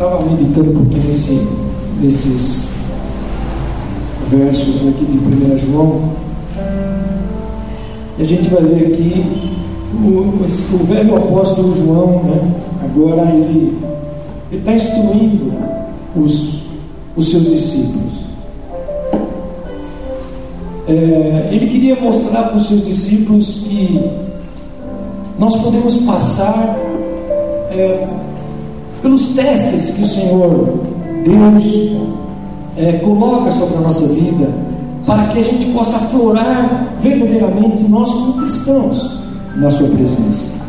estava meditando um pouquinho nesse, nesses versos aqui de 1 João. E a gente vai ver aqui o, o velho apóstolo João, né? agora ele está instruindo os, os seus discípulos. É, ele queria mostrar para os seus discípulos que nós podemos passar é, pelos testes que o Senhor Deus é, coloca sobre a nossa vida, para que a gente possa aflorar verdadeiramente nós como cristãos na Sua presença.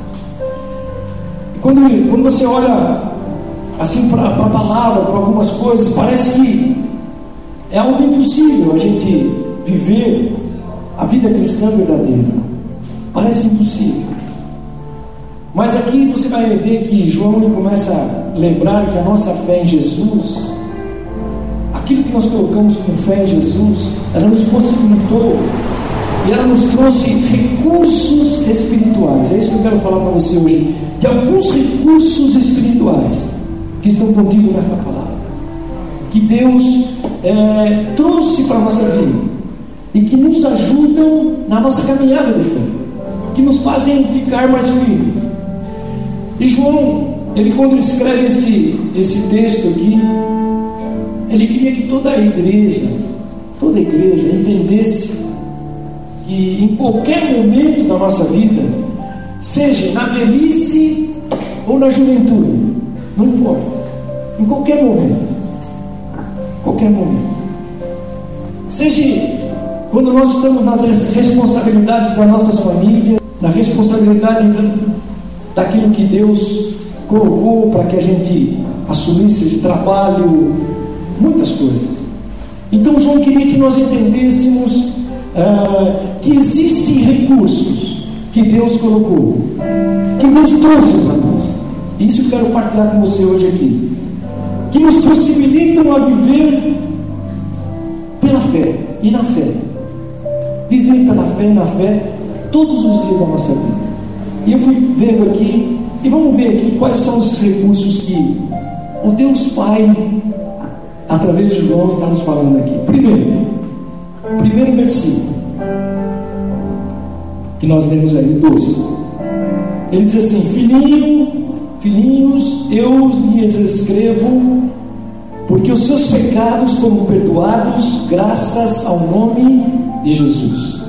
E quando, quando você olha assim para a palavra, para algumas coisas, parece que é algo impossível a gente viver a vida cristã verdadeira. Parece impossível. Mas aqui você vai ver que João começa a lembrar que a nossa fé em Jesus, aquilo que nós colocamos com fé em Jesus, ela nos possibilitou e ela nos trouxe recursos espirituais. É isso que eu quero falar para você hoje. De alguns recursos espirituais que estão contidos nesta palavra. Que Deus é, trouxe para a nossa vida e que nos ajudam na nossa caminhada de fé, que nos fazem ficar mais firmes. E João, ele quando escreve esse, esse texto aqui, ele queria que toda a igreja, toda a igreja entendesse que em qualquer momento da nossa vida, seja na velhice ou na juventude, não importa, em qualquer momento, qualquer momento, seja quando nós estamos nas responsabilidades das nossas famílias, na responsabilidade daquilo que Deus colocou para que a gente assumisse de trabalho, muitas coisas. Então João queria que nós entendêssemos ah, que existem recursos que Deus colocou, que Deus trouxe para nós. Isso eu quero partilhar com você hoje aqui. Que nos possibilitam a viver pela fé e na fé. Viver pela fé e na fé todos os dias da nossa vida. E eu fui vendo aqui, e vamos ver aqui quais são os recursos que o Deus Pai, através de João, está nos falando aqui. Primeiro, primeiro versículo, que nós lemos aí, 12. Ele diz assim: Filhinho, filhinhos, eu lhes escrevo, porque os seus pecados foram perdoados graças ao nome de Jesus.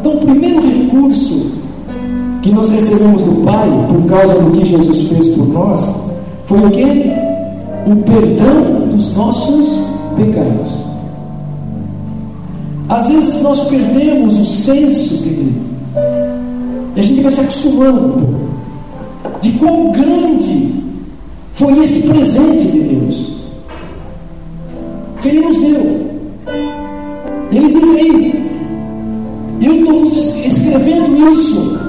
Então, o primeiro recurso que nós recebemos do Pai por causa do que Jesus fez por nós foi o que? O perdão dos nossos pecados. Às vezes nós perdemos o senso dele. E a gente vai se acostumando de quão grande foi esse presente de Deus que Ele nos deu. Ele diz aí, eu estou escrevendo isso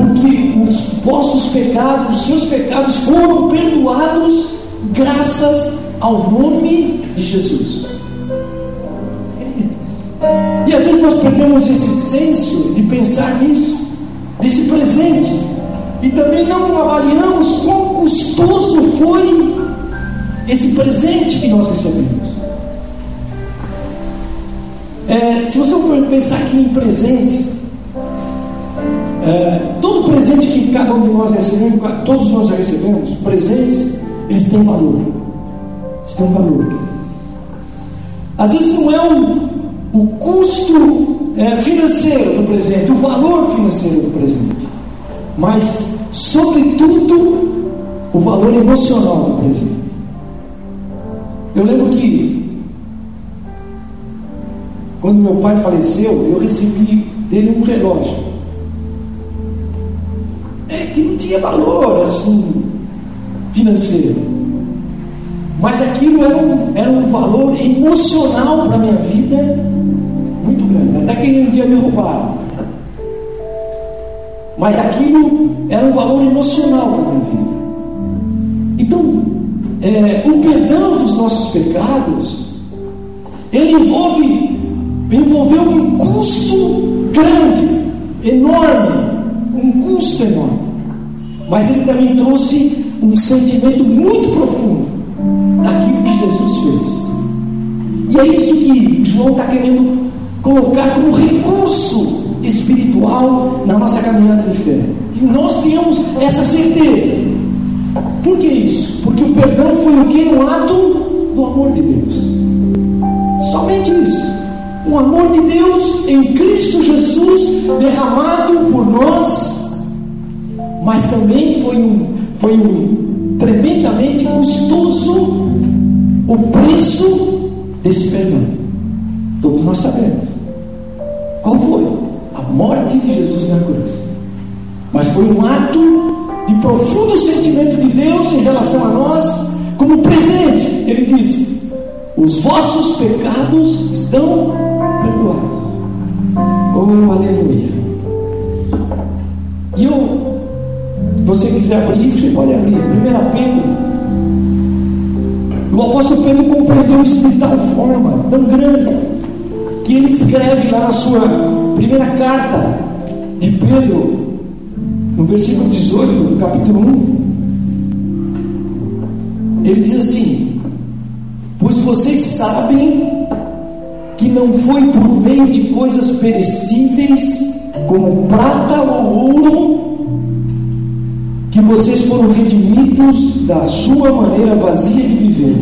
porque os vossos pecados, os seus pecados foram perdoados graças ao nome de Jesus. E às vezes nós perdemos esse senso de pensar nisso, desse presente, e também não avaliamos quão custoso foi esse presente que nós recebemos. É, se você for pensar aqui em presentes, é, todo presente que cada um de nós recebemos, todos nós já recebemos, presentes, eles têm valor. Eles têm valor. Às vezes não é o, o custo é, financeiro do presente, o valor financeiro do presente, mas, sobretudo, o valor emocional do presente. Eu lembro que, quando meu pai faleceu, eu recebi dele um relógio que não tinha valor assim financeiro. Mas aquilo era um, era um valor emocional para a minha vida muito grande. Até que um dia me roubaram. Mas aquilo era um valor emocional para a minha vida. Então, é, o perdão dos nossos pecados, ele envolve, envolveu um custo grande, enorme, um custo enorme mas ele também trouxe um sentimento muito profundo Jesus fez. E é isso que João está querendo colocar como recurso espiritual na nossa caminhada de fé. E nós temos essa certeza. Por que isso? Porque o perdão foi o que? Um ato do amor de Deus. Somente isso. Um amor de Deus em Cristo Jesus derramado por nós, mas também foi um, foi um tremendamente custoso o preço desse perdão. Todos nós sabemos. Qual foi? A morte de Jesus na cruz. Mas foi um ato de profundo sentimento de Deus em relação a nós, como presente. Ele disse: Os vossos pecados estão perdoados. Oh, aleluia. E eu, você quiser abrir, você pode abrir. 1 Pedro o apóstolo Pedro compreendeu isso de tal forma, tão grande, que ele escreve lá na sua primeira carta de Pedro, no versículo 18, do capítulo 1. Ele diz assim: Pois vocês sabem que não foi por meio de coisas perecíveis, como prata ou ouro, que vocês foram redimidos da sua maneira vazia de viver,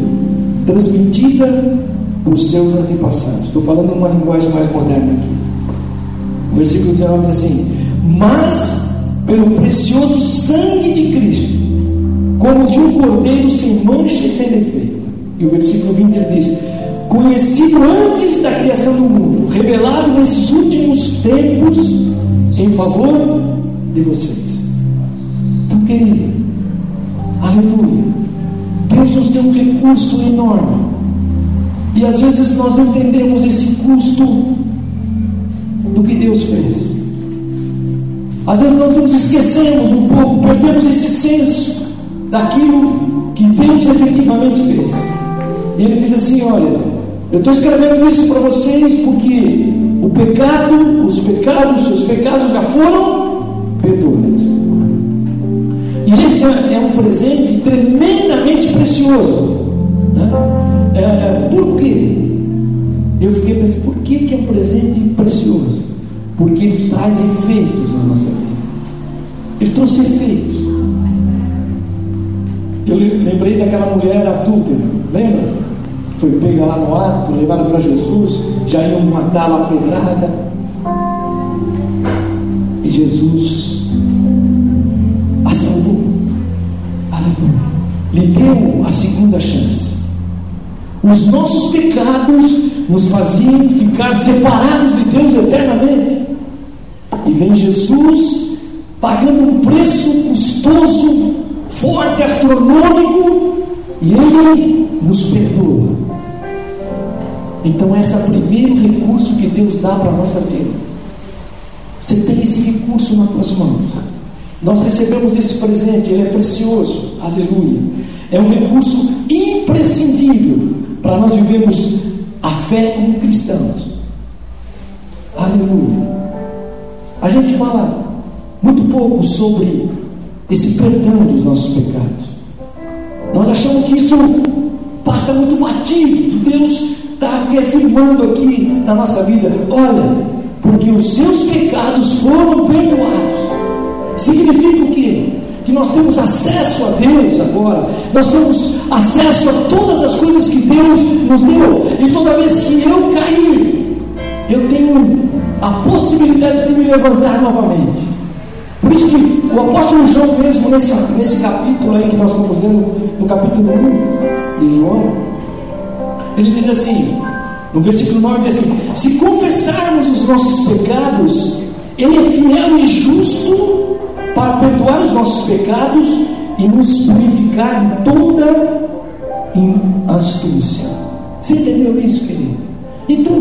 transmitida por seus antepassados. Estou falando uma linguagem mais moderna aqui. O versículo 19 diz assim: Mas pelo precioso sangue de Cristo, como de um cordeiro sem mancha e sem defeito. E o versículo 20 ele diz: Conhecido antes da criação do mundo, revelado nesses últimos tempos em favor de vocês querido. Aleluia. Deus nos deu um recurso enorme. E às vezes nós não entendemos esse custo do que Deus fez. Às vezes nós nos esquecemos um pouco, perdemos esse senso daquilo que Deus efetivamente fez. E Ele diz assim: Olha, eu estou escrevendo isso para vocês porque o pecado, os pecados, os seus pecados já foram perdoados. Esse é um presente tremendamente precioso. Né? É, por quê? Eu fiquei pensando, por que, que é um presente precioso? Porque ele traz efeitos na nossa vida. Ele trouxe efeitos. Eu lembrei daquela mulher adúltera, lembra? Foi pega lá no ato, levada para Jesus, já iam matá-la pedrada. E Jesus Lhe deu a segunda chance. Os nossos pecados nos faziam ficar separados de Deus eternamente. E vem Jesus pagando um preço custoso, forte, astronômico, e Ele nos perdoa. Então, esse é o primeiro recurso que Deus dá para a nossa vida. Você tem esse recurso nas tuas mãos. Nós recebemos esse presente, ele é precioso, aleluia. É um recurso imprescindível para nós vivermos a fé como cristãos. Aleluia. A gente fala muito pouco sobre esse perdão dos nossos pecados. Nós achamos que isso passa muito batido, Deus está reafirmando aqui na nossa vida: olha, porque os seus pecados foram perdoados. Significa o quê? Que nós temos acesso a Deus agora, nós temos acesso a todas as coisas que Deus nos deu, e toda vez que eu cair, eu tenho a possibilidade de me levantar novamente. Por isso que o apóstolo João, mesmo nesse, nesse capítulo aí que nós estamos vendo, no capítulo 1 de João, ele diz assim, no versículo 9 diz assim: se confessarmos os nossos pecados, Ele é fiel e justo para perdoar os nossos pecados e nos purificar de toda astúcia. Você entendeu isso, querido? Então,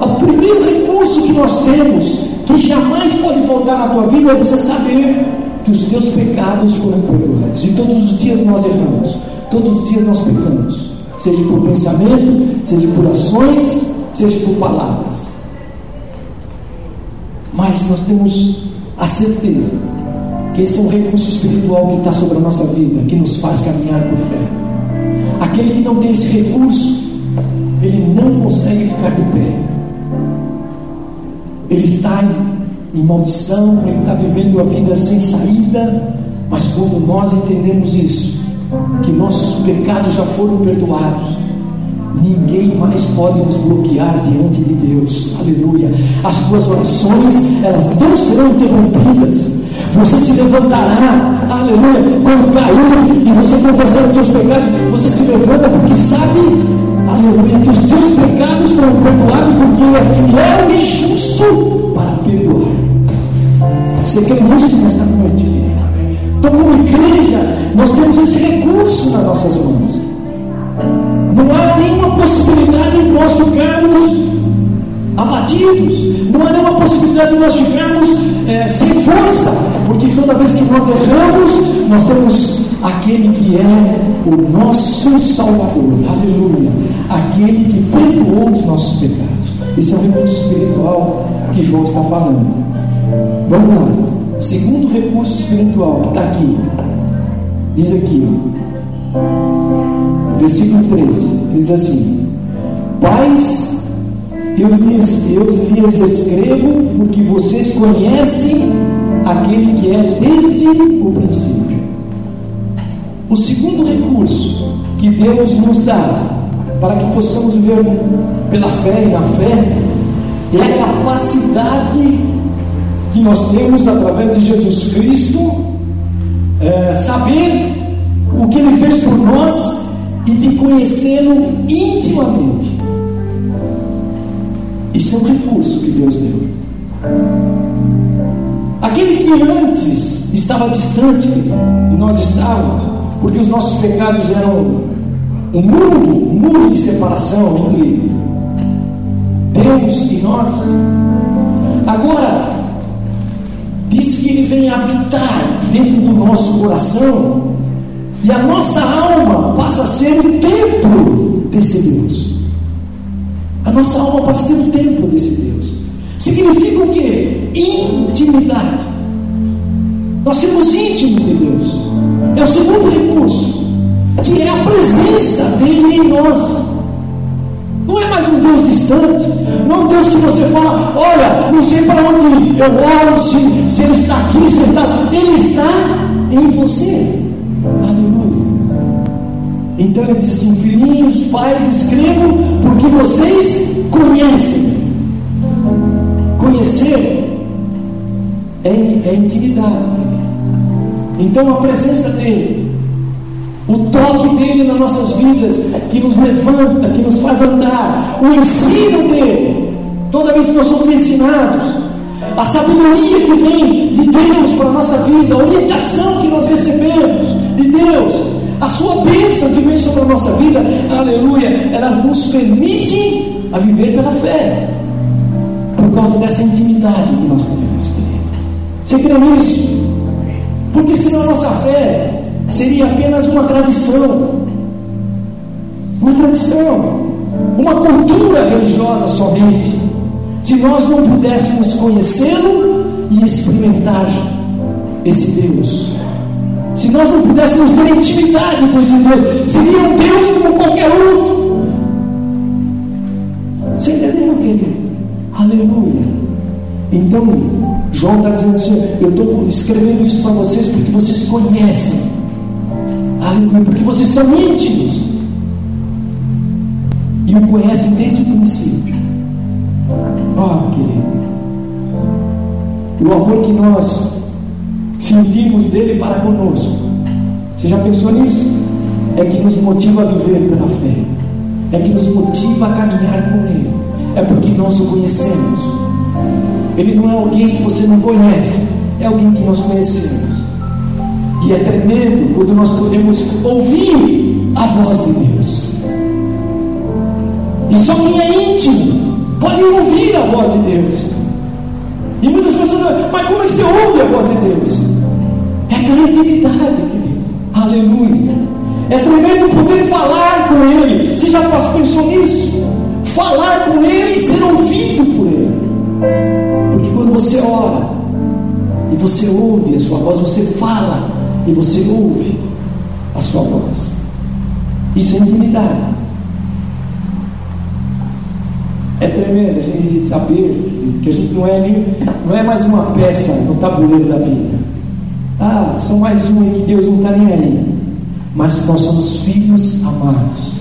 o primeiro recurso que nós temos, que jamais pode faltar na tua vida, é você saber que os teus pecados foram perdoados. E todos os dias nós erramos, todos os dias nós pecamos, seja por pensamento, seja por ações, seja por palavras. Mas nós temos a certeza esse é um recurso espiritual que está sobre a nossa vida, que nos faz caminhar por fé. aquele que não tem esse recurso, ele não consegue ficar de pé. Ele está em, em maldição, ele está vivendo a vida sem saída, mas quando nós entendemos isso, que nossos pecados já foram perdoados, Ninguém mais pode nos bloquear diante de Deus. Aleluia. As tuas orações, elas não serão interrompidas. Você se levantará, aleluia, quando cair e você confessar os seus pecados, você se levanta porque sabe, aleluia, que os teus pecados foram perdoados porque Ele é fiel e justo para perdoar. Você quer isso nesta noite? Então, como igreja, nós temos esse recurso nas nossas mãos. Não há nenhuma possibilidade de nós ficarmos abatidos. Não há nenhuma possibilidade de nós ficarmos é, sem força, porque toda vez que nós erramos, nós temos aquele que é o nosso Salvador, aleluia, aquele que perdoou os nossos pecados. Esse é o recurso espiritual que João está falando. Vamos lá. Segundo recurso espiritual que está aqui, diz aqui, ó, versículo 13, diz assim: Pais eu lhes, eu lhes escrevo porque vocês conhecem aquele que é desde o princípio. O segundo recurso que Deus nos dá para que possamos viver pela fé e na fé é a capacidade que nós temos através de Jesus Cristo é, saber o que Ele fez por nós e de conhecê-lo intimamente. Isso é um recurso que Deus deu. Aquele que antes estava distante e nós estávamos, porque os nossos pecados eram um muro, um muro de separação entre Deus e nós. Agora, diz que Ele vem habitar dentro do nosso coração e a nossa alma passa a ser o templo desse Deus. A nossa alma passa a ser o templo desse Deus. Significa o que? Intimidade. Nós somos íntimos de Deus. É o segundo recurso, que é a presença dele em nós. Não é mais um Deus distante, não é um Deus que você fala, olha, não sei para onde eu oro, se, se Ele está aqui, se Ele está. Ele está em você. Aleluia. Então ele diz assim: Filhinhos, pais, escrevam porque vocês conhecem. Conhecer é, é intimidade. Então a presença dele, o toque dele nas nossas vidas, que nos levanta, que nos faz andar, o ensino dele, toda vez que nós somos ensinados, a sabedoria que vem de Deus para a nossa vida, a orientação que nós recebemos de Deus, a sua bênção que vem sobre a nossa vida, aleluia, ela nos permite a viver pela fé, por causa dessa intimidade que nós temos, querido. Você crê nisso? Porque senão a nossa fé seria apenas uma tradição, uma tradição, uma cultura religiosa somente, se nós não pudéssemos conhecê-lo e experimentar esse Deus se nós não pudéssemos ter intimidade com esse Deus, seria um Deus como qualquer outro. Você entendeu, querido? Aleluia. Então, João está dizendo assim: eu estou escrevendo isso para vocês porque vocês conhecem. Aleluia, porque vocês são íntimos. E o conhecem desde o princípio. Oh, querido. O amor que nós sentimos dele para conosco. Você já pensou nisso? É que nos motiva a viver pela fé, é que nos motiva a caminhar com Ele, é porque nós o conhecemos. Ele não é alguém que você não conhece, é alguém que nós conhecemos. E é tremendo quando nós podemos ouvir a voz de Deus. E só quem é íntimo pode ouvir a voz de Deus. E muitas pessoas, mas como é que você ouve a voz de Deus? É pela intimidade, querido. Aleluia. É tremendo poder falar com Ele. Você já pensou nisso? Falar com Ele e ser ouvido por Ele. Porque quando você ora e você ouve a sua voz, você fala e você ouve a sua voz. Isso é intimidade. É tremendo a gente saber que a gente não é, nem, não é mais uma peça no tabuleiro da vida. Ah, são mais um que Deus não está nem aí. Mas nós somos filhos amados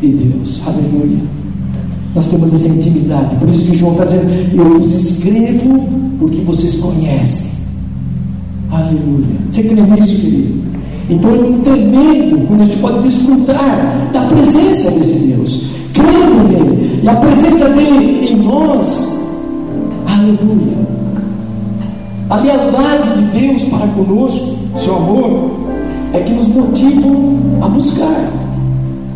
de Deus. Aleluia. Nós temos essa intimidade. Por isso que João está dizendo: Eu vos escrevo porque vocês conhecem. Aleluia. Você crê nisso, querido? Então é tremendo quando a gente pode desfrutar da presença desse Deus, crendo nele, e a presença dele em nós. Aleluia. A lealdade de Deus para conosco, seu amor, é que nos motivam a buscar,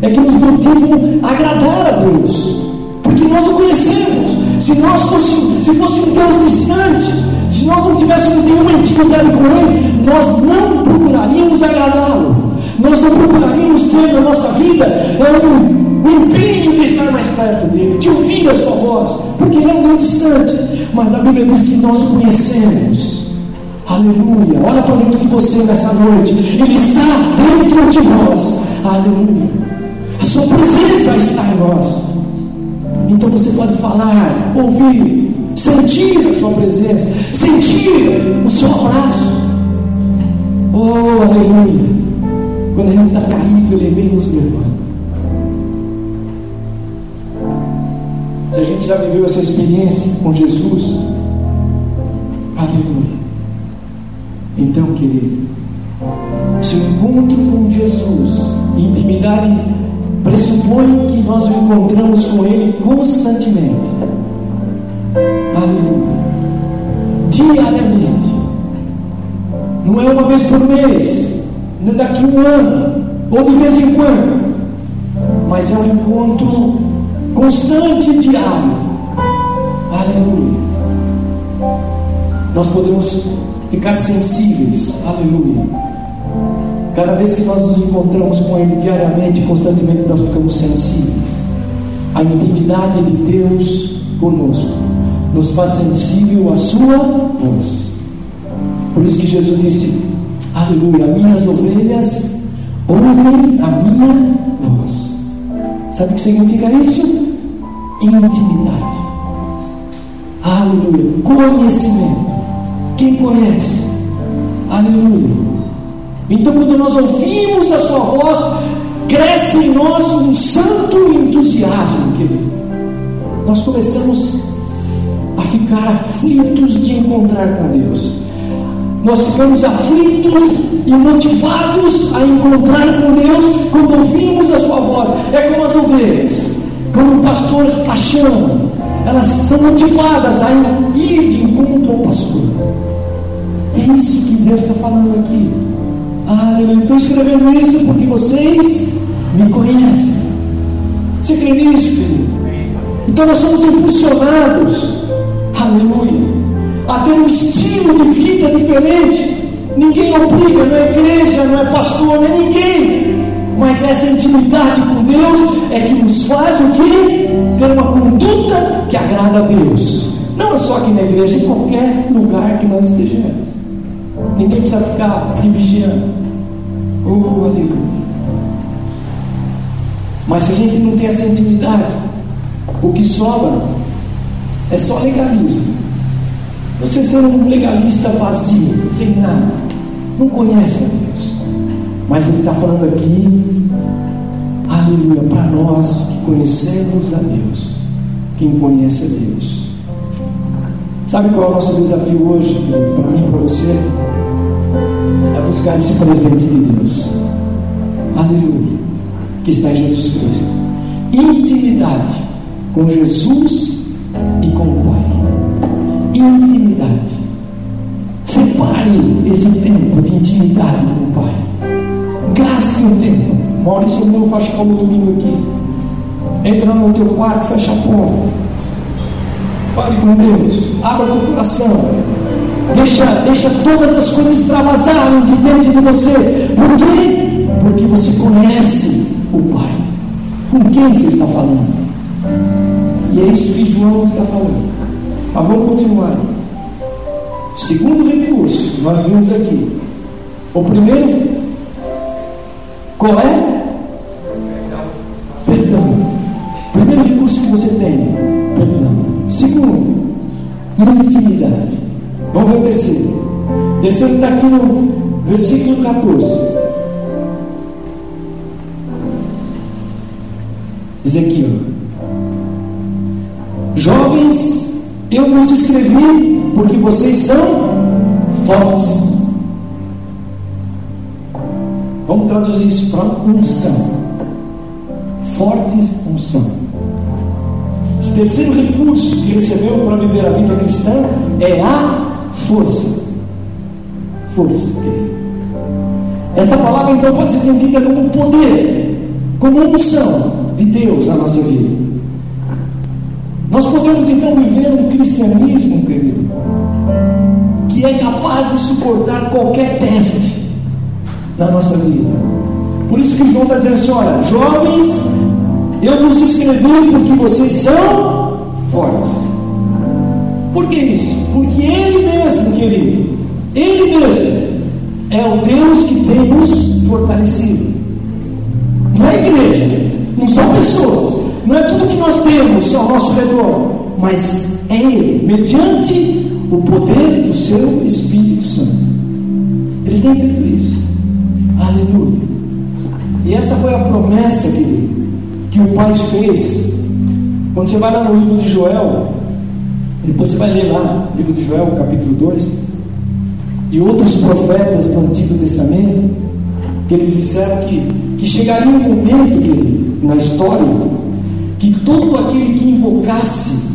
é que nos motivam a agradar a Deus, porque nós o conhecemos. Se nós fôssemos, se fosse um Deus distante, se nós não tivéssemos nenhuma intimidade com Ele, nós não procuraríamos agradá-lo, nós não procuraríamos ter na nossa vida um, um empenho de estar mais perto dele, de ouvir a sua voz, porque Ele é um Deus distante, mas a Bíblia diz que nós o conhecemos. Aleluia. Olha para dentro de você nessa noite. Ele está dentro de nós. Aleluia. A sua presença está em nós. Então você pode falar, ouvir, sentir a sua presença, sentir o seu abraço. Oh, aleluia. Quando a gente está caído, ele vem nos levanta. Se a gente já viveu essa experiência com Jesus, aleluia. Então, querido, se o encontro com Jesus, intimidade, pressupõe que nós o encontramos com Ele constantemente. Aleluia. Diariamente. Não é uma vez por mês, nem daqui um ano, ou de vez em quando. Mas é um encontro constante diário. Aleluia. Nós podemos ficar sensíveis. Aleluia. Cada vez que nós nos encontramos com Ele diariamente, constantemente, nós ficamos sensíveis. A intimidade de Deus conosco nos faz sensível à Sua voz. Por isso que Jesus disse: Aleluia, minhas ovelhas ouvem a minha voz. Sabe o que significa isso? Intimidade. Aleluia, conhecimento. Quem conhece? Aleluia. Então, quando nós ouvimos a Sua voz, cresce em nós um santo entusiasmo, querido. Nós começamos a ficar aflitos de encontrar com Deus. Nós ficamos aflitos e motivados a encontrar com Deus quando ouvimos a Sua voz. É como as ovelhas. Quando o pastor a chama, elas são motivadas a ir de encontro ao pastor. É isso que Deus está falando aqui. Ah, eu estou escrevendo isso porque vocês me conhecem. Você crê nisso, querido? Então nós somos impulsionados, aleluia, a ter um estilo de vida diferente. Ninguém obriga, não é igreja, não é pastor, não é ninguém. Mas essa intimidade com Deus é que nos faz o quê? Ter uma conduta que agrada a Deus. Não é só aqui na igreja, em qualquer lugar que nós estejamos. Ninguém precisa ficar te vigiando. Oh, aleluia. Mas se a gente não tem essa intimidade, o que sobra é só legalismo. Você ser um legalista vazio, sem nada, não conhece a Deus. Mas Ele está falando aqui, aleluia, para nós que conhecemos a Deus, quem conhece a Deus. Sabe qual é o nosso desafio hoje, para mim e para você? É buscar esse presente de Deus. Aleluia. Que está em Jesus Cristo. Intimidade com Jesus e com o Pai. Intimidade. Separe esse tempo de intimidade com o Pai. Gaste o tempo. Maurício meu faz como domingo aqui. Entra no teu quarto, fecha a porta. Fale com Deus. Abra teu coração. Deixa, deixa todas as coisas extravasarem de dentro de você. Por quê? Porque você conhece o Pai. Com quem você está falando? E é isso que João está falando. Mas vamos continuar. Segundo recurso, nós vimos aqui. O primeiro, qual é? Perdão. Primeiro recurso que você tem Segundo, intimidade. Vamos ver o terceiro. Terceiro está aqui no versículo 14. Diz aqui, ó. Jovens, eu vos escrevi porque vocês são fortes. Vamos traduzir isso para unção. Fortes unção. Terceiro recurso que recebeu para viver a vida cristã é a força. Força, Esta palavra então pode ser entendida como poder, como unção de Deus na nossa vida. Nós podemos então viver um cristianismo, querido, que é capaz de suportar qualquer teste na nossa vida. Por isso que João está dizendo assim: olha, jovens, eu vos escrevi porque vocês são fortes. Por que isso? Porque Ele mesmo, querido, Ele mesmo é o Deus que tem nos fortalecido. Não é igreja, não são pessoas, não é tudo que nós temos ao nosso redor, mas é Ele, mediante o poder do seu Espírito Santo. Ele tem feito isso. Aleluia. E essa foi a promessa que, que o Pai fez. Quando você vai lá no livro de Joel, depois você vai ler lá, livro de Joel, capítulo 2, e outros profetas do Antigo Testamento, que eles disseram que, que chegaria um momento, na história, que todo aquele que invocasse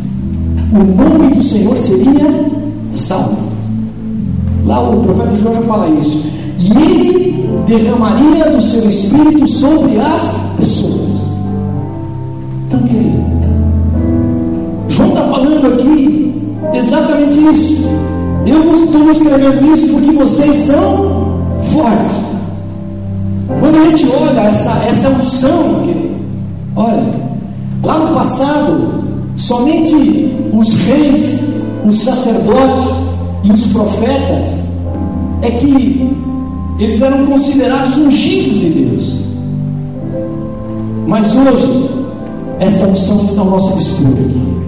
o nome do Senhor seria salvo. Lá o profeta João já fala isso. E ele derramaria do seu espírito sobre as pessoas. Querido, João está falando aqui exatamente isso. Eu estou escrevendo isso porque vocês são fortes. Quando a gente olha essa, essa unção, querido, olha, lá no passado, somente os reis, os sacerdotes e os profetas é que eles eram considerados ungidos de Deus. Mas hoje, essa unção está ao nosso dispor aqui.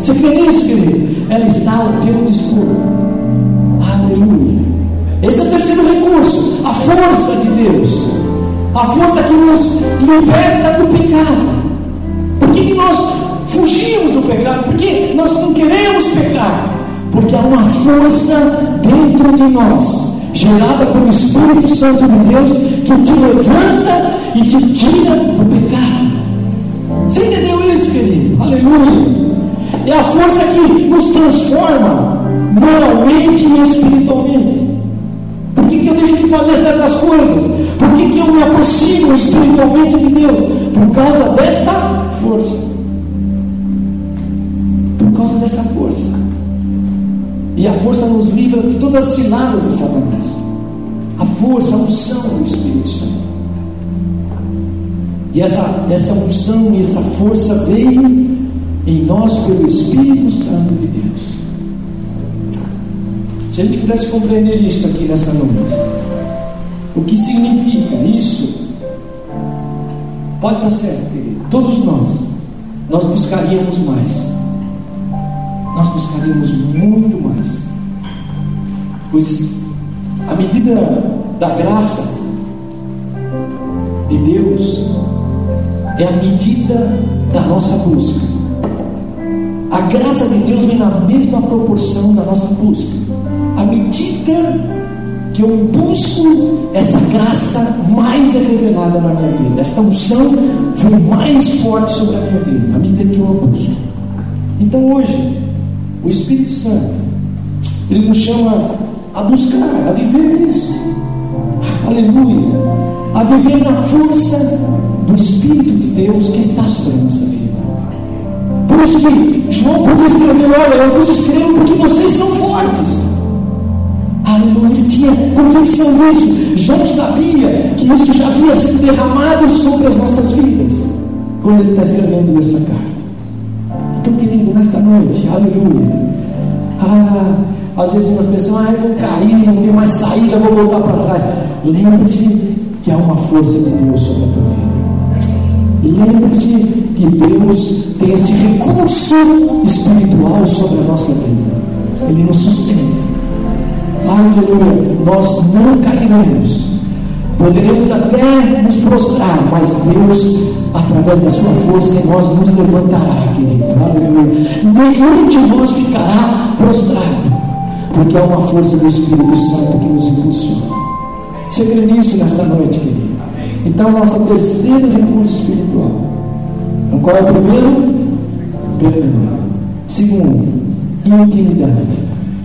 Você crê nisso, querido? Ela está ao teu dispor. Aleluia. Esse é o terceiro recurso, a força de Deus. A força que nos liberta do pecado. Por que, que nós fugimos do pecado? Por que nós não queremos pecar? Porque há uma força dentro de nós, gerada pelo Espírito Santo de Deus, que te levanta e te tira do pecado. Você entendeu isso, querido? Aleluia. É a força que nos transforma moralmente e espiritualmente. Por que, que eu deixo de fazer certas coisas? Por que, que eu me aproximo espiritualmente de Deus? Por causa desta força. Por causa dessa força. E a força nos livra de todas as ciladas de Satanás. A força, a unção do Espírito Santo. E essa, essa unção e essa força veio em nós pelo Espírito Santo de Deus. Se a gente pudesse compreender isso aqui nessa noite, o que significa isso? Pode estar certo, querido. Todos nós, nós buscaríamos mais. Nós buscaríamos muito mais. Pois a medida da graça de Deus é a medida da nossa busca. A graça de Deus vem na mesma proporção da nossa busca à medida que eu busco essa graça, mais é revelada na minha vida. Esta unção vem mais forte sobre a minha vida, à medida que eu a busco. Então hoje, o Espírito Santo, ele nos chama a buscar, a viver isso. Aleluia. A viver na força do Espírito de Deus que está sobre a nossa vida. Por isso que João podia escrever: Olha, eu vos escrevo porque vocês são fortes. Aleluia, ele tinha convicção disso. João sabia que isso já havia sido derramado sobre as nossas vidas quando ele está escrevendo essa carta. Então, querido, nesta noite, aleluia. Ah, às vezes uma pessoa, ah, eu vou cair, não tem mais saída, vou voltar para trás. Lembre-se que há uma força de Deus sobre a tua vida. Lembre-se que Deus tem esse recurso espiritual sobre a nossa vida. Ele nos sustenta. Aleluia. Nós não cairemos. Poderemos até nos prostrar, mas Deus, através da sua força em nós, nos levantará, querido. Aleluia. Nenhum de nós ficará prostrado, porque há uma força do Espírito Santo que nos impulsiona. Você crê nisso nesta noite, querido? Então, nosso terceiro recurso espiritual. Então, qual é o primeiro? Perdão. Segundo, intimidade.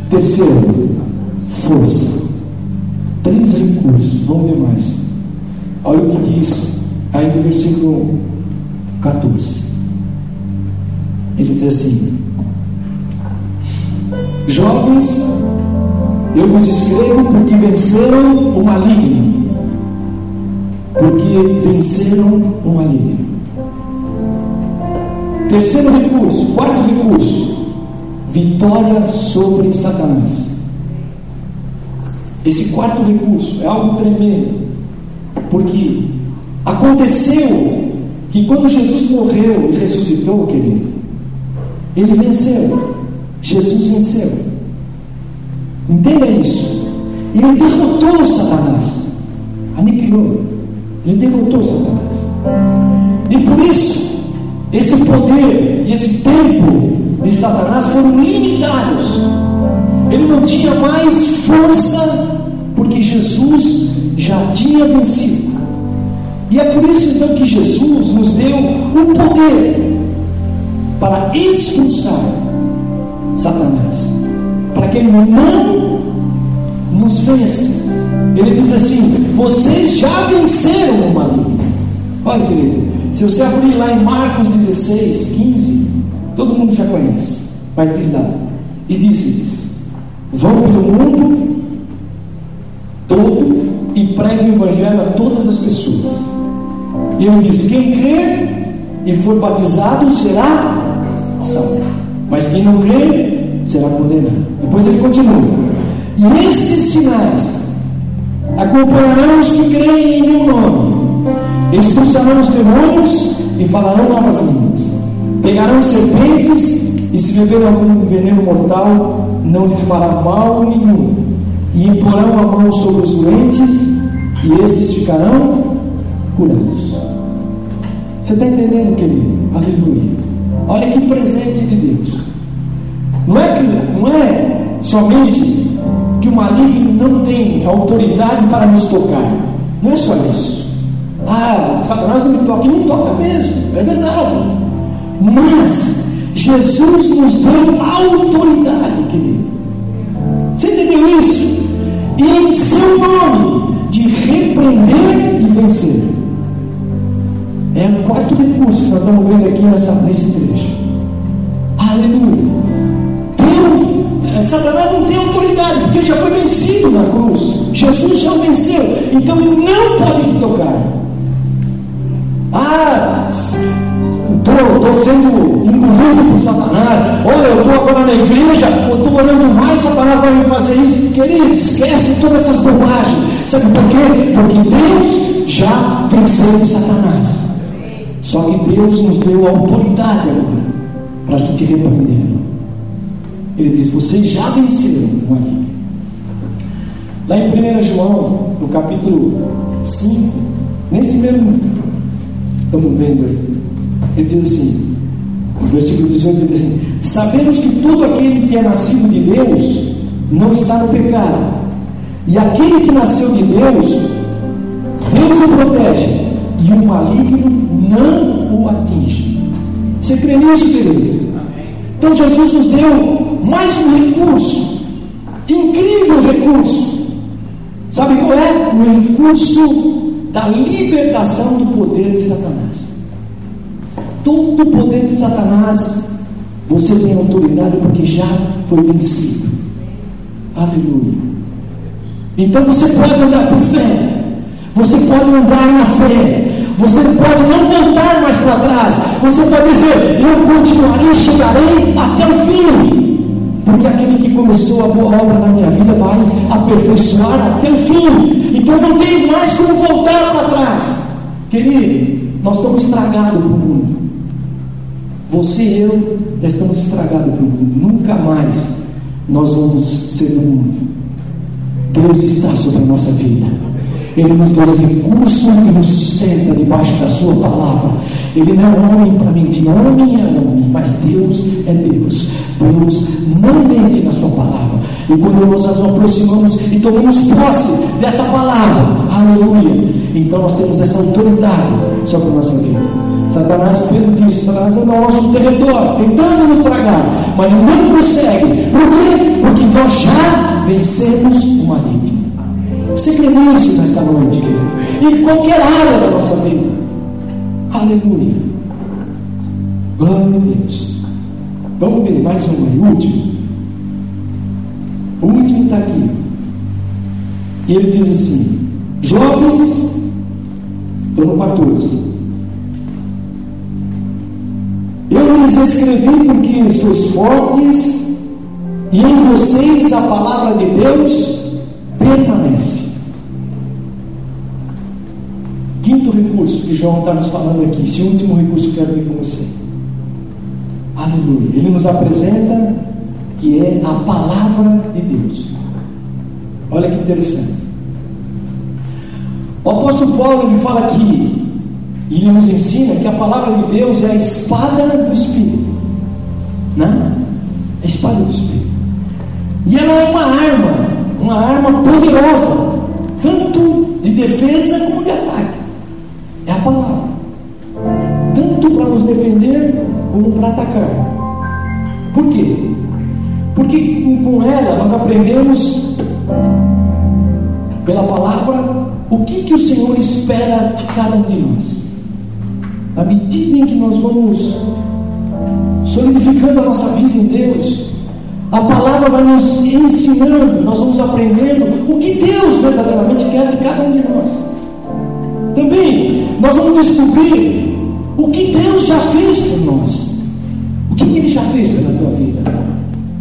Terceiro, força. Três recursos. Vamos ver mais. Olha o que diz aí no versículo 14. Ele diz assim: Jovens, eu vos escrevo porque venceram o maligno porque venceram o maligno. Terceiro recurso, quarto recurso, vitória sobre Satanás. Esse quarto recurso é algo tremendo, porque aconteceu que quando Jesus morreu e ressuscitou, querido, ele venceu. Jesus venceu. Entenda isso. Ele derrotou Satanás, aniquilou. Ele derrotou Satanás. E por isso, esse poder e esse tempo de Satanás foram limitados. Ele não tinha mais força, porque Jesus já tinha vencido. E é por isso então que Jesus nos deu o poder para expulsar Satanás, para que ele não nos vença. Ele diz assim: vocês já venceram o maligno. Olha, querido, se você abrir lá em Marcos 16, 15, todo mundo já conhece, mas diz lá, e disse-lhes: vão pelo mundo todo e pregue o evangelho a todas as pessoas. E ele disse: quem crer e for batizado será salvo, mas quem não crer será condenado. Depois ele continua. E estes sinais acompanharão os que creem em meu nome, expulsarão os demônios e falarão novas línguas, pegarão serpentes e se beber algum veneno mortal, não lhes fará mal nenhum, e imporão a mão sobre os doentes e estes ficarão curados. Você está entendendo, querido? Aleluia. Olha que presente de Deus. Não é que não é somente o maligno não tem autoridade para nos tocar. Não é só isso. Ah, Satanás não me toca. E não toca mesmo, é verdade. Mas Jesus nos deu autoridade, querido. Você entendeu isso? E em seu nome, de repreender e vencer. É o quarto recurso que nós estamos vendo aqui nessa, nesse trecho. Aleluia. Satanás não tem autoridade, porque já foi vencido na cruz. Jesus já venceu, então ele não pode te tocar. Ah, estou sendo engolido por Satanás. Olha, eu estou agora na igreja, eu estou orando mais, Satanás vai me fazer isso. Querido, esquece todas essas bobagens. Sabe por quê? Porque Deus já venceu Satanás. Só que Deus nos deu autoridade agora para a gente repreender. Ele diz: Vocês já venceram o maligno. Lá em 1 João, no capítulo 5, nesse mesmo, estamos vendo aí, ele diz assim, no versículo 18, ele diz assim: Sabemos que todo aquele que é nascido de Deus não está no pecado, e aquele que nasceu de Deus, Deus o protege, e o maligno não o atinge. Você crê nisso, querido? Então Jesus nos deu mais um recurso, incrível recurso. Sabe qual é? O recurso da libertação do poder de Satanás. Todo o poder de Satanás, você tem autoridade porque já foi vencido. Aleluia. Então você pode andar por fé. Você pode andar na fé. Você pode não voltar mais para trás. Você pode dizer: Eu continuarei, chegarei até o fim começou a boa obra na minha vida vai aperfeiçoar até o fim. Então não tem mais como voltar para trás. Querido, Nós estamos estragados para o mundo. Você e eu já estamos estragados para o mundo. Nunca mais nós vamos ser do mundo. Deus está sobre a nossa vida. Ele nos deu recurso e nos sustenta debaixo da Sua palavra. Ele não é homem para mentir, homem é homem, mas Deus é Deus. Deus não mente na Sua palavra. E quando nós nos aproximamos e tomamos posse dessa palavra, aleluia, então nós temos essa autoridade sobre a nossa vida. Satanás, Pedro disse: Satanás é nosso derredor, tentando nos tragar, mas não consegue. Por quê? Porque nós já vencemos o maligno. Você crê nisso nesta noite, querido? Em qualquer área da nossa vida. Aleluia. Glória a Deus. Vamos ver mais um aí, o último. O último está aqui. E ele diz assim: Jovens, estou no 14. Eu lhes escrevi porque sois fortes, e em vocês a palavra de Deus permanece. Quinto recurso que João está nos falando aqui, esse último recurso que eu quero ver com você. Aleluia. Ele nos apresenta que é a palavra de Deus. Olha que interessante. O apóstolo Paulo ele fala aqui, e ele nos ensina que a palavra de Deus é a espada do Espírito. Né? A espada do Espírito. E ela é uma arma, uma arma poderosa, tanto de defesa como de ataque. É a palavra. Tanto para nos defender como para atacar. Por quê? Porque com ela nós aprendemos pela palavra o que, que o Senhor espera de cada um de nós. À medida em que nós vamos solidificando a nossa vida em Deus, a palavra vai nos ensinando, nós vamos aprendendo o que Deus verdadeiramente quer de cada um de nós. Também nós vamos descobrir o que Deus já fez por nós. O que Ele já fez pela tua vida.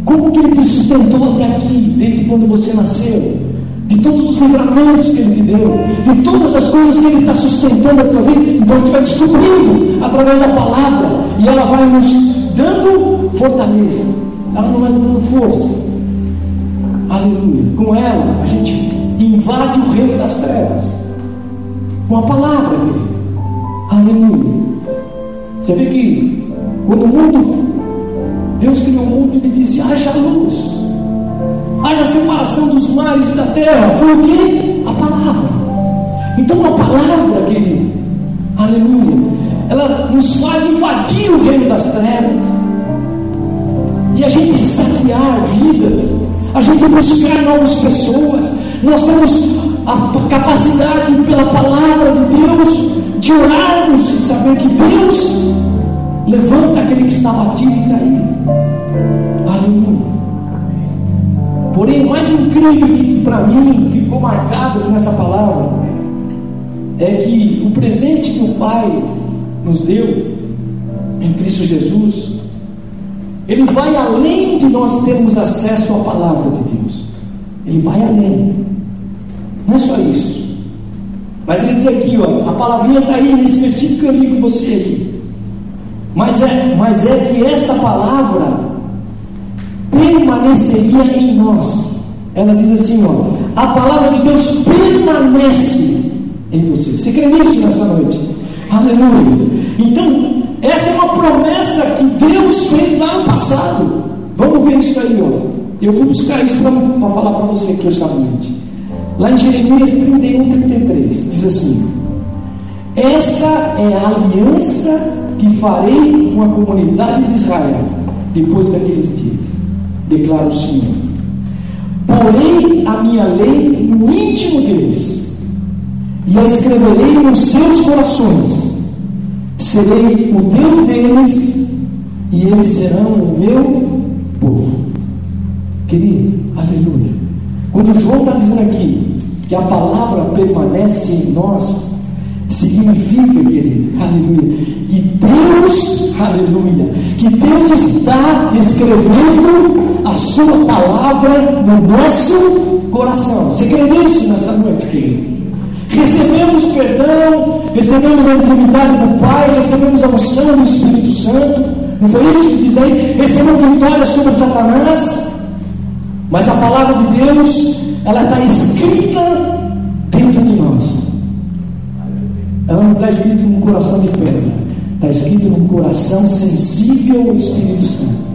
Como que Ele te sustentou até aqui, desde quando você nasceu. De todos os livramentos que Ele te deu. De todas as coisas que Ele está sustentando a tua vida. Então a gente vai descobrindo através da palavra. E ela vai nos dando fortaleza. Ela não vai nos dando força. Aleluia. Com ela a gente invade o reino das trevas com a palavra, querido. Aleluia. Você vê que quando o mundo, Deus criou o mundo, ele disse: haja luz, haja separação dos mares e da terra. Foi o que? A palavra. Então a palavra, querido, aleluia, ela nos faz invadir o reino das trevas. E a gente saquear vidas, a gente buscar novas pessoas. Nós temos a capacidade de orarmos e saber que Deus levanta aquele que está batido e caído. Aleluia. Porém, o mais incrível que, que para mim ficou marcado nessa palavra é que o presente que o Pai nos deu em Cristo Jesus, ele vai além de nós termos acesso à palavra de Deus. Ele vai além. Não é só isso. Mas ele diz aqui, ó, a palavrinha está aí nesse versículo que eu li com você aí. Mas é, mas é que esta palavra permaneceria em nós. Ela diz assim, ó, a palavra de Deus permanece em você. Você crê nisso nessa noite? Aleluia. Então, essa é uma promessa que Deus fez lá no passado. Vamos ver isso aí, ó. Eu vou buscar isso para falar para você aqui esta noite. Lá em Jeremias 31, 33, diz assim: Esta é a aliança que farei com a comunidade de Israel depois daqueles dias, declara o Senhor. Porei a minha lei no íntimo deles e a escreverei nos seus corações. Serei o Deus deles e eles serão o meu povo. Querido, aleluia. Quando João está dizendo aqui que a palavra permanece em nós, significa, querido, aleluia, que Deus, aleluia, que Deus está escrevendo a sua palavra no nosso coração. Você crê nisso nesta noite, querido? recebemos perdão, recebemos a intimidade do Pai, recebemos a unção do Espírito Santo. Não foi isso que diz aí? Recebemos vitória sobre Satanás. Mas a palavra de Deus, ela está escrita Ela não está escrita num coração de pedra, está escrita num coração sensível ao Espírito Santo.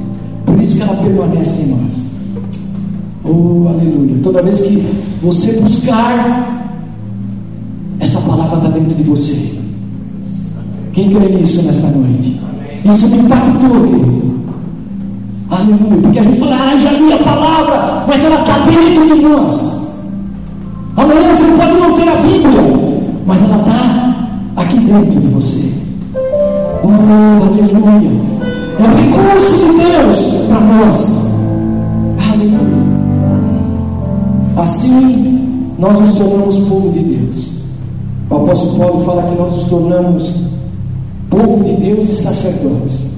Por isso que ela permanece em nós. Oh, aleluia. Toda vez que você buscar, essa palavra está dentro de você. Quem crê nisso nesta noite? Isso me impactou, querido. Aleluia. Porque a gente fala, ah, já li a palavra, mas ela está dentro de nós. Amanhã você pode não ter a Bíblia, mas ela está aqui dentro de você. Oh, aleluia. É o recurso de Deus para nós. Aleluia. Assim, nós nos tornamos povo de Deus. O apóstolo Paulo fala que nós nos tornamos povo de Deus e sacerdotes.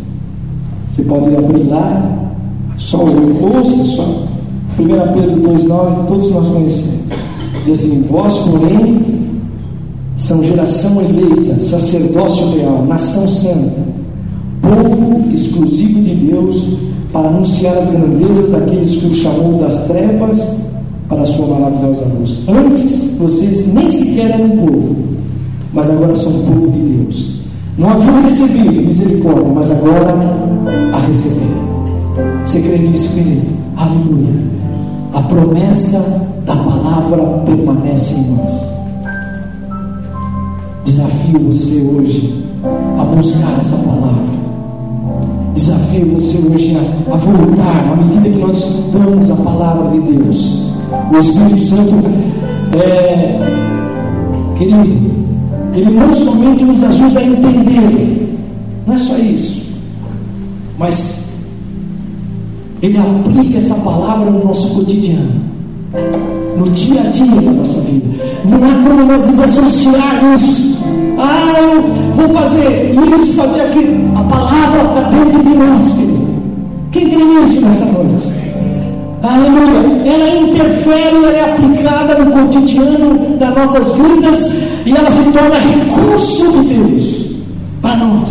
Você pode abrir lá, só o ouça, só 1 Pedro 2,9, todos nós conhecemos. Diz assim: Vós, porém, são geração eleita, sacerdócio real, nação santa, povo exclusivo de Deus, para anunciar as grandezas daqueles que o chamou das trevas para a sua maravilhosa luz. Antes, vocês nem sequer eram povo, mas agora são povo de Deus. Não haviam recebido misericórdia, mas agora a receberam. Você crê nisso, querido? Aleluia. A promessa da palavra permanece em nós. Desafio você hoje a buscar essa palavra. Desafio você hoje a, a voltar, à medida que nós estudamos a palavra de Deus. O Espírito Santo, é, querido, ele não somente nos ajuda a entender, não é só isso, mas ele aplica essa palavra no nosso cotidiano, no dia a dia da nossa vida. Não há como nós desassociar isso. Ah, vou fazer isso, fazer aquilo. A palavra está dentro de nós, querido. Quem crê nisso nessa noite? Aleluia. Ela interfere, ela é aplicada no cotidiano das nossas vidas e ela se torna recurso de Deus para nós.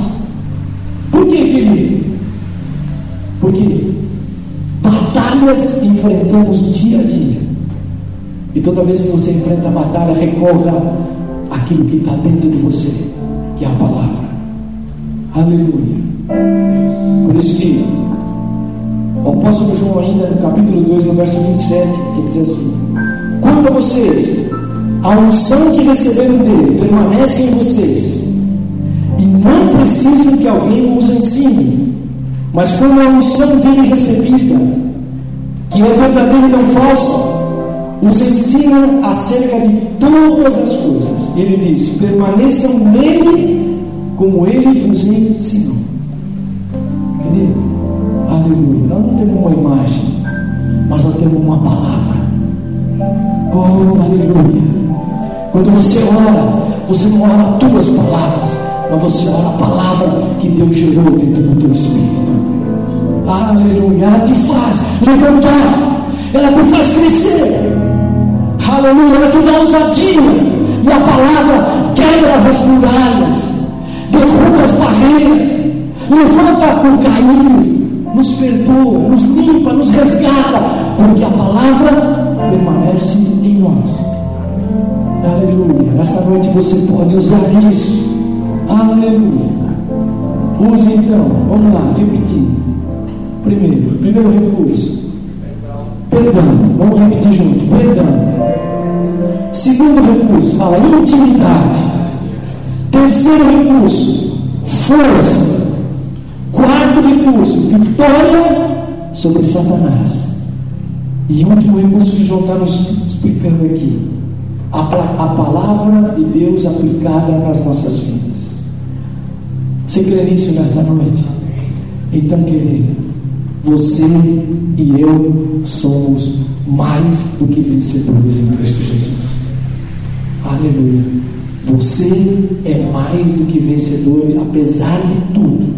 Por que, querido? Porque batalhas enfrentamos dia a dia. E toda vez que você enfrenta a batalha, recorra àquilo que está dentro de você, que é a palavra. Aleluia. Por isso que o apóstolo João, ainda no capítulo 2, no verso 27, ele diz assim: Quanto a vocês, a unção que receberam dele permanece em vocês, e não precisam que alguém os ensine, mas como a unção dele recebida, que é verdadeira e não falsa, os ensina acerca de todas as coisas. Ele diz: permaneçam nele como ele vos ensinou. Querido, Aleluia. Nós não temos uma imagem, mas nós temos uma palavra. Oh, aleluia. Quando você ora, você não ora tuas palavras, mas você ora a palavra que Deus gerou dentro do teu espírito. Aleluia. Ela te faz levantar, ela te faz crescer. Aleluia. Ela te dá ousadia. E a palavra quebra as muralhas, derruba as barreiras, levanta o caído nos perdoa, nos limpa, nos resgata, porque a palavra permanece em nós. Aleluia. Nesta noite você pode usar isso. Aleluia. Use então, vamos lá, repetir. Primeiro, primeiro recurso. Perdão. Vamos repetir junto. Perdão. Segundo recurso, fala intimidade. Terceiro recurso, força. Quarto recurso, vitória sobre Satanás. E último recurso que João está nos explicando aqui: a, a palavra de Deus aplicada nas nossas vidas. Você crê nisso nesta noite? Então, querido, você e eu somos mais do que vencedores em Cristo Jesus. Aleluia. Você é mais do que vencedor, apesar de tudo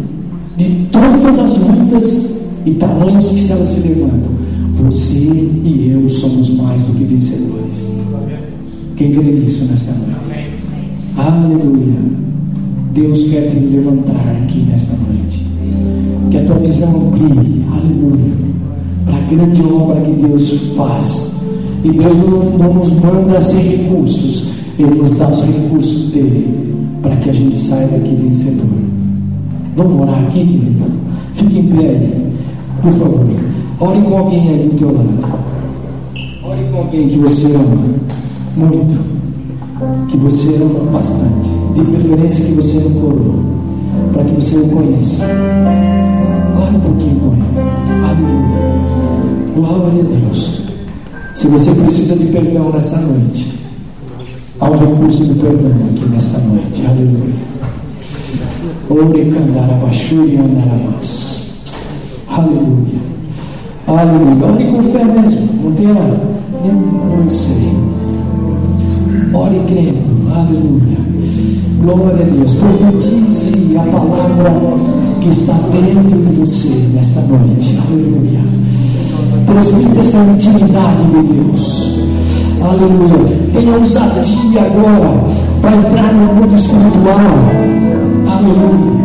de todas as lutas e tamanhos que elas se levantam, você e eu somos mais do que vencedores. Quem crê nisso nesta noite? Aleluia. Deus quer te levantar aqui nesta noite. Que a tua visão brilhe. Aleluia. Para a grande obra que Deus faz. E Deus não, não nos manda sem recursos. Ele nos dá os recursos dele. Para que a gente saia daqui vencedor. Vamos orar aqui, querido? Fique em pé aí. Por favor. Ore com alguém aí do teu lado. Ore com alguém que você ama muito. Que você ama bastante. De preferência que você não coroa. Para que você o conheça. Ore um pouquinho com ele. Aleluia. Glória a Deus. Se você precisa de perdão nesta noite, há um recurso do perdão aqui nesta noite. Aleluia. Ore candarabachuri andaramas. Aleluia. Aleluia. Ore com fé mesmo. Não tenha nenhum receio. Ore crendo. Aleluia. Glória a Deus. Profetize a palavra que está dentro de você nesta noite. Aleluia. Transmita essa intimidade de Deus. Aleluia. Tenha ousadia agora para entrar no mundo espiritual. Aleluia.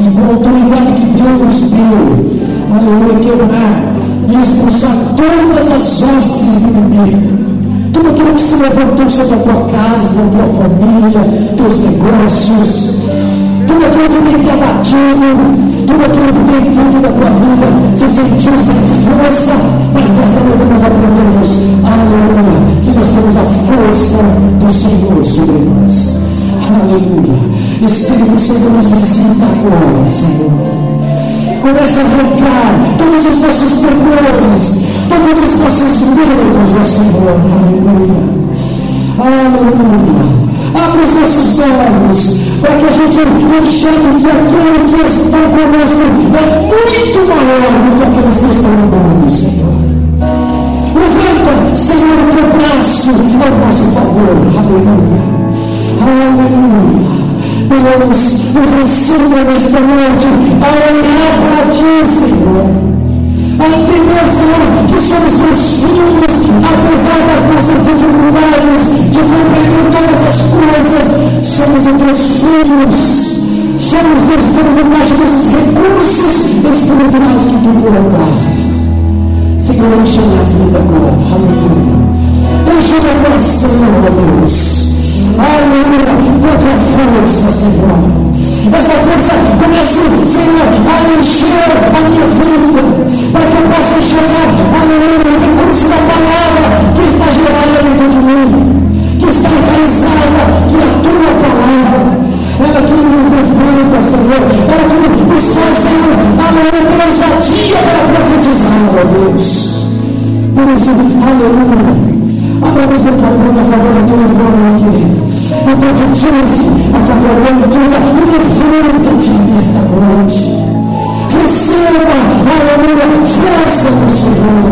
E com a autoridade que Deus deu aleluia, quebrar e expulsar todas as hostes do inimigo. Tudo aquilo que se levantou sobre a tua casa, a tua família, teus negócios, tudo aquilo que tem te abatido, tudo aquilo que tem feito da tua vida, se sentiu sem força, mas nesta noite nós aprendemos, aleluia, que nós temos a força do Senhor sobre nós. Aleluia. Espírito Santo nos visita agora, Senhor. Começa a arrancar todos os nossos temores, todos os nossos medos, ó Senhor. Aleluia. Aleluia. Abre os nossos olhos para que a gente enxergue que aquele que está conosco é muito maior do que aqueles que estão no mundo, Senhor. Levanta, Senhor, o teu braço ao nosso favor. Aleluia. Aleluia. Deus nos ensina nesta noite a olhar para ti, Senhor. A entender, Senhor, que somos teus filhos, apesar das nossas dificuldades de compreender todas as coisas, somos os teus filhos. Somos Deus, estamos debaixo desses recursos espirituais que tu colocaste. Senhor, enche minha vida agora, aleluia. Enche meu coração, ó Deus. Aleluia. Com tua força, Senhor. Essa força comece, Senhor, a encher a minha vida, para que eu possa enxergar, aleluia, o recurso da palavra que está gerada dentro de mim, que está enraizada, que é a tua palavra. Ela que nos levanta, Senhor. Ela que nos faz, Senhor, aleluia, pela ousadia para profetizar, ó Deus. Por isso, aleluia. Abramos a tua boca a favor do E profetize a favor dele, diga, levanta-te nesta noite. Receba, aleluia, força do Senhor.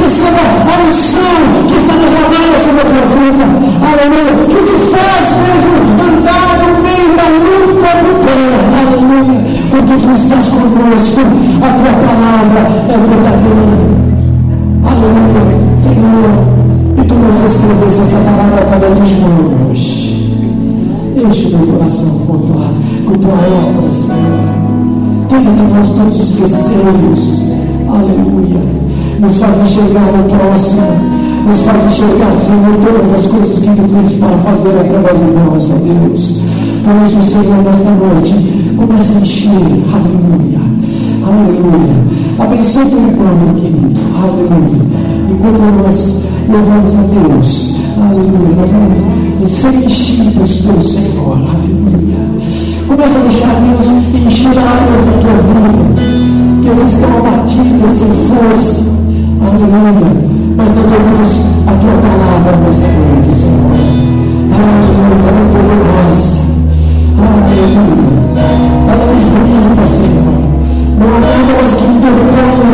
Receba a unção que está derramada sobre a tua vida. Aleluia, que te faz mesmo andar no meio da luta do pé. Aleluia, porque tu estás conosco. A tua palavra é verdadeira. Aleluia, Senhor. E tu nos escreveste essa palavra para nós. Enche meu coração com tua, com tua obra, Senhor. Tira de nós todos os receios. Aleluia. Nos faz enxergar o próximo. Nos faz enxergar, Senhor, todas as coisas que tu tens para fazer através de nós, ó Deus. Por isso, Senhor, nesta noite, começa a encher. Aleluia. Aleluia. Abençoe teu irmão, meu querido. Aleluia. Enquanto nós Louvamos a Deus. Aleluia. Vamos ser enchidos pelo Senhor. Aleluia. Começa a deixar Deus encher áreas da tua vida. Que elas estão abatidas sem força. Aleluia. Mas nós ouvimos a tua palavra nessa noite, Senhor. Aleluia. Ela é poderosa. Aleluia. Ela nos brinda, Senhor. Não há nada mais que interponha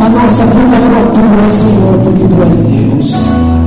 a nossa vida com a tua, Senhor, porque tu és Deus.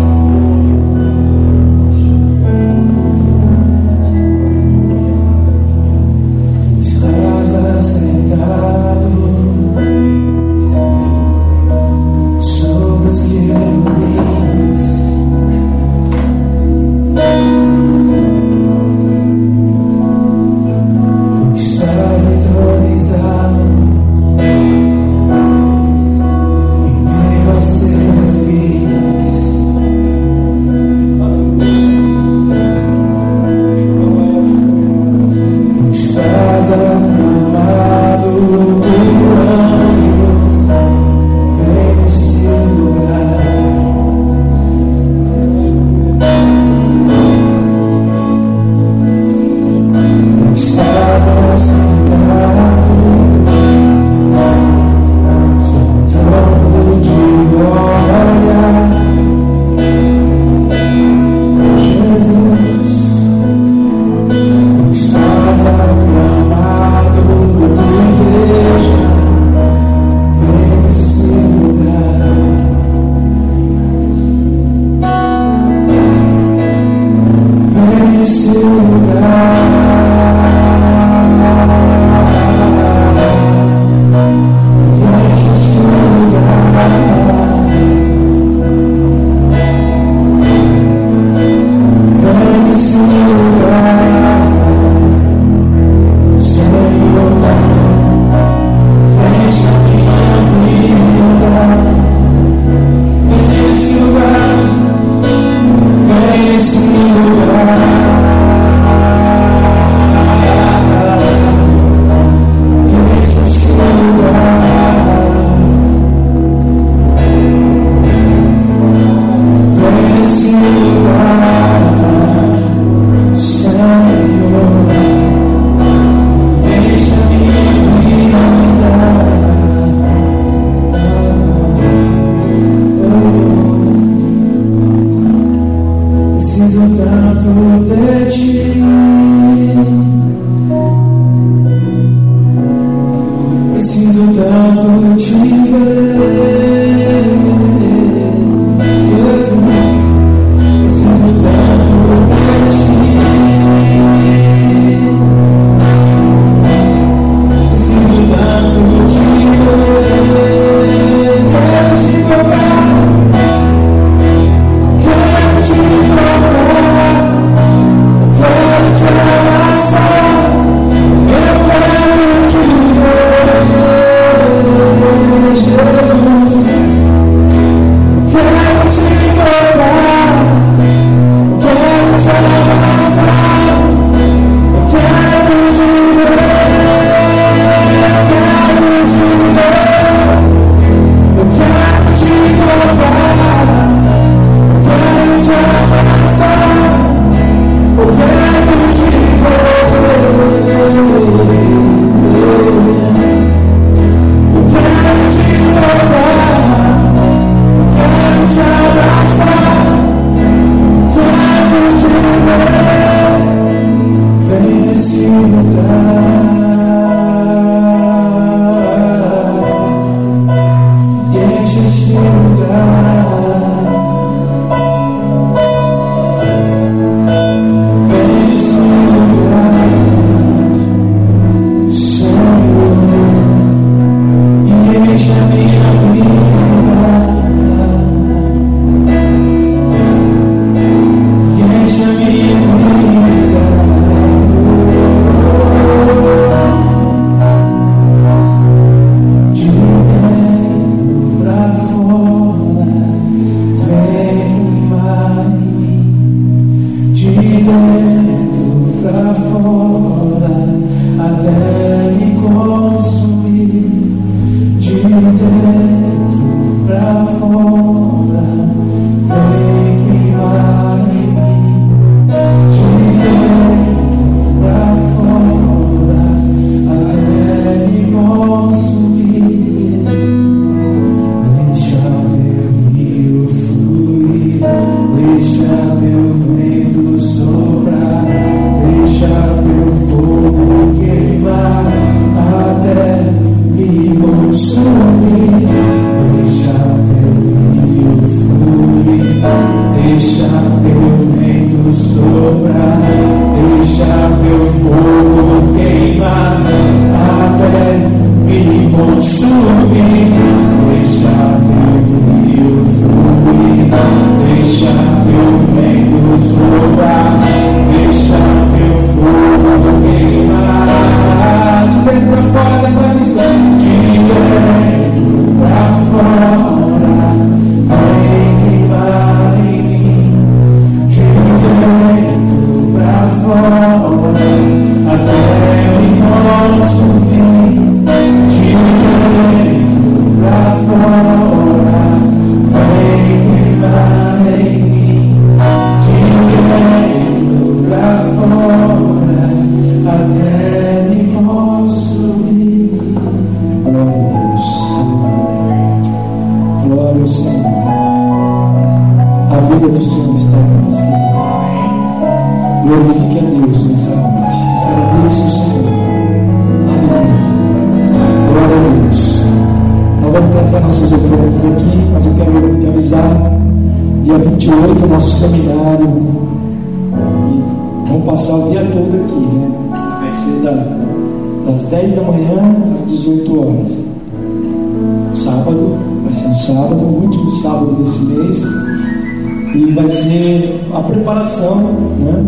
e vai ser a preparação né,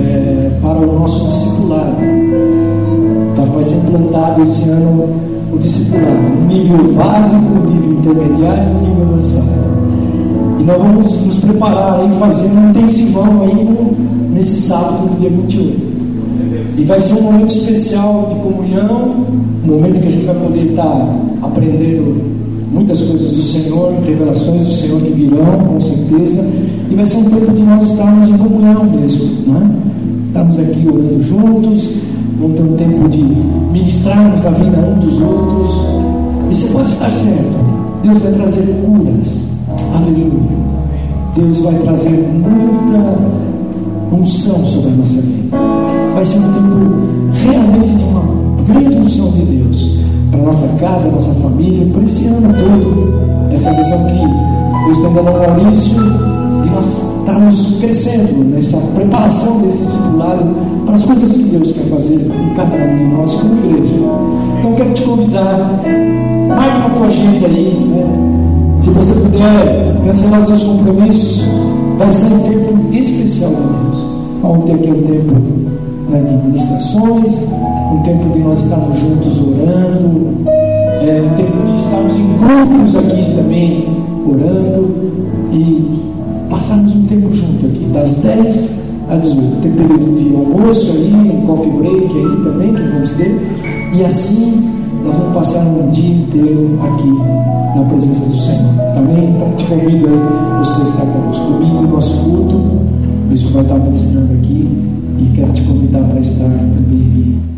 é, para o nosso discipulado. Tá, vai ser implantado esse ano o discipulado, nível básico, nível intermediário e nível avançado. E nós vamos nos preparar aí, fazer um intensivão aí nesse sábado do dia 28. E vai ser um momento especial de comunhão, um momento que a gente vai poder estar tá aprendendo muitas coisas do Senhor, revelações do Senhor que virão, com certeza, e vai ser um tempo de nós estarmos em comunhão mesmo, né? Estamos aqui orando juntos, vamos ter um tempo de ministrarmos na vida um dos outros, e você pode estar certo, Deus vai trazer curas, aleluia. Deus vai trazer muita unção sobre a nossa vida. Vai ser um tempo realmente de uma grande unção de Deus para nossa casa, nossa família, para esse ano todo. Essa visão que Deus tem dado ao Maurício, de nós estarmos crescendo nessa preparação desse discipulado para as coisas que Deus quer fazer em cada um de nós como igreja. Então quero te convidar, marque na tua agenda aí, né? Se você puder cancelar os seus compromissos, vai ser um tempo especial de Deus. Vamos ter aqui um tempo né, de ministrações, um tempo de nós estarmos juntos orando, é, um tempo de estarmos em grupos aqui também orando e passarmos um tempo junto aqui, das 10 às 18. Tem período de almoço aí, um coffee break aí também que vamos ter, e assim nós vamos passar um dia inteiro aqui na presença do Senhor. Também então, te convido aí você estar conosco. Domingo, nosso culto, isso vai estar ministrando aqui e quero te convidar para estar também aqui